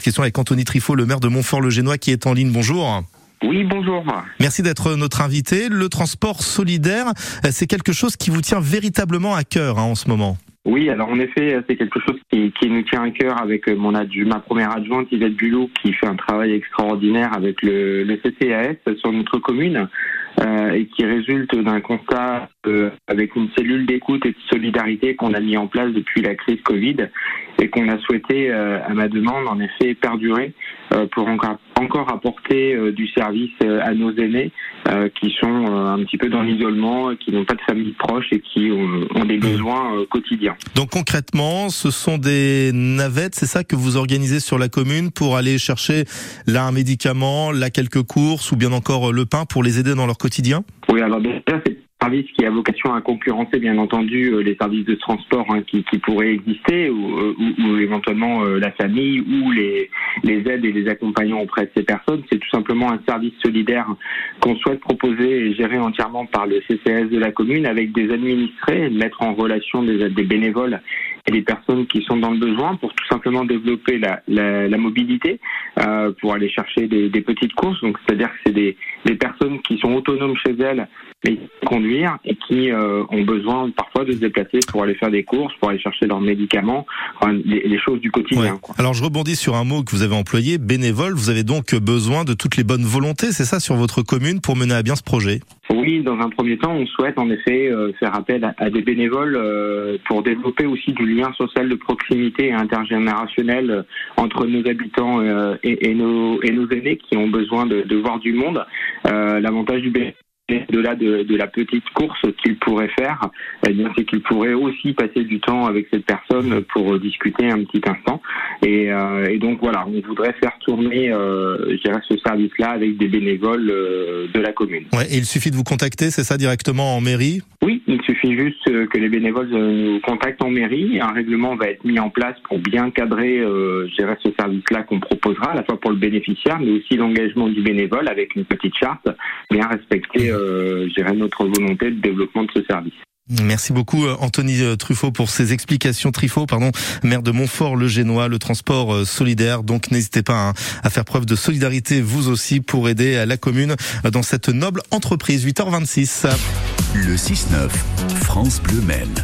Question avec Anthony Trifot, le maire de Montfort-le-Génois qui est en ligne. Bonjour. Oui, bonjour. Merci d'être notre invité. Le transport solidaire, c'est quelque chose qui vous tient véritablement à cœur hein, en ce moment. Oui, alors en effet, c'est quelque chose qui, qui, nous tient à cœur avec mon ma première adjointe Yvette Bulot qui fait un travail extraordinaire avec le, le CCAS sur notre commune euh, et qui résulte d'un constat euh, avec une cellule d'écoute et de solidarité qu'on a mis en place depuis la crise Covid et qu'on a souhaité, euh, à ma demande, en effet, perdurer pour encore, apporter euh, du service à nos aînés qui sont un petit peu dans l'isolement, qui n'ont pas de famille proche et qui ont, des besoins quotidiens. Donc concrètement, ce sont des navettes, c'est ça que vous organisez sur la commune pour aller chercher là un médicament, là quelques courses ou bien encore le pain pour les aider dans leur quotidien? Oui, alors déjà c'est service qui a vocation à concurrencer bien entendu euh, les services de transport hein, qui, qui, pourraient exister ou, euh, ou, ou éventuellement euh, la famille ou les, les aides et les accompagnants auprès de ces personnes. C'est tout simplement un service solidaire qu'on souhaite proposer et gérer entièrement par le CCS de la commune avec des administrés, mettre en relation des, des bénévoles et des personnes qui sont dans le besoin pour tout simplement développer la, la, la mobilité, euh, pour aller chercher des, des petites courses. Donc c'est-à-dire que c'est des, des personnes qui sont autonomes chez elles mais conduire et qui euh, ont besoin parfois de se déplacer pour aller faire des courses, pour aller chercher leurs médicaments, enfin, les, les, choses du quotidien. Ouais. Quoi. Alors je rebondis sur un mot que vous avez employé, bénévole. Vous avez donc besoin de toutes les bonnes volontés, c'est ça, sur votre commune pour mener à bien ce projet? Dans un premier temps, on souhaite en effet euh, faire appel à, des bénévoles euh, pour développer aussi du lien social de proximité et intergénérationnel euh, entre nos habitants et, nos, aînés qui ont besoin de, voir du monde. L'avantage du bénévolat de-delà de, de, la petite course qu'il pourrait faire, eh bien c'est qu'il pourrait aussi passer du temps avec cette personne pour discuter un petit instant. Et, euh, et donc voilà, on voudrait faire tourner, euh, je dirais, ce service-là avec des bénévoles euh, de la commune. Ouais, et il suffit de vous contacter, c'est ça directement en mairie? Oui, juste que les bénévoles nous contactent en mairie. Un règlement va être mis en place pour bien cadrer, euh, ce service-là qu'on proposera, à la fois pour le bénéficiaire, mais aussi l'engagement du bénévole avec une petite charte bien respectée euh, notre volonté de développement de ce service. Merci beaucoup Anthony Truffaut pour ces explications. Truffaut, pardon, maire de Montfort-le-Génois, le transport euh, solidaire. Donc n'hésitez pas hein, à faire preuve de solidarité vous aussi pour aider la commune dans cette noble entreprise. 8h26. Le 6-9, France Bleu Maine.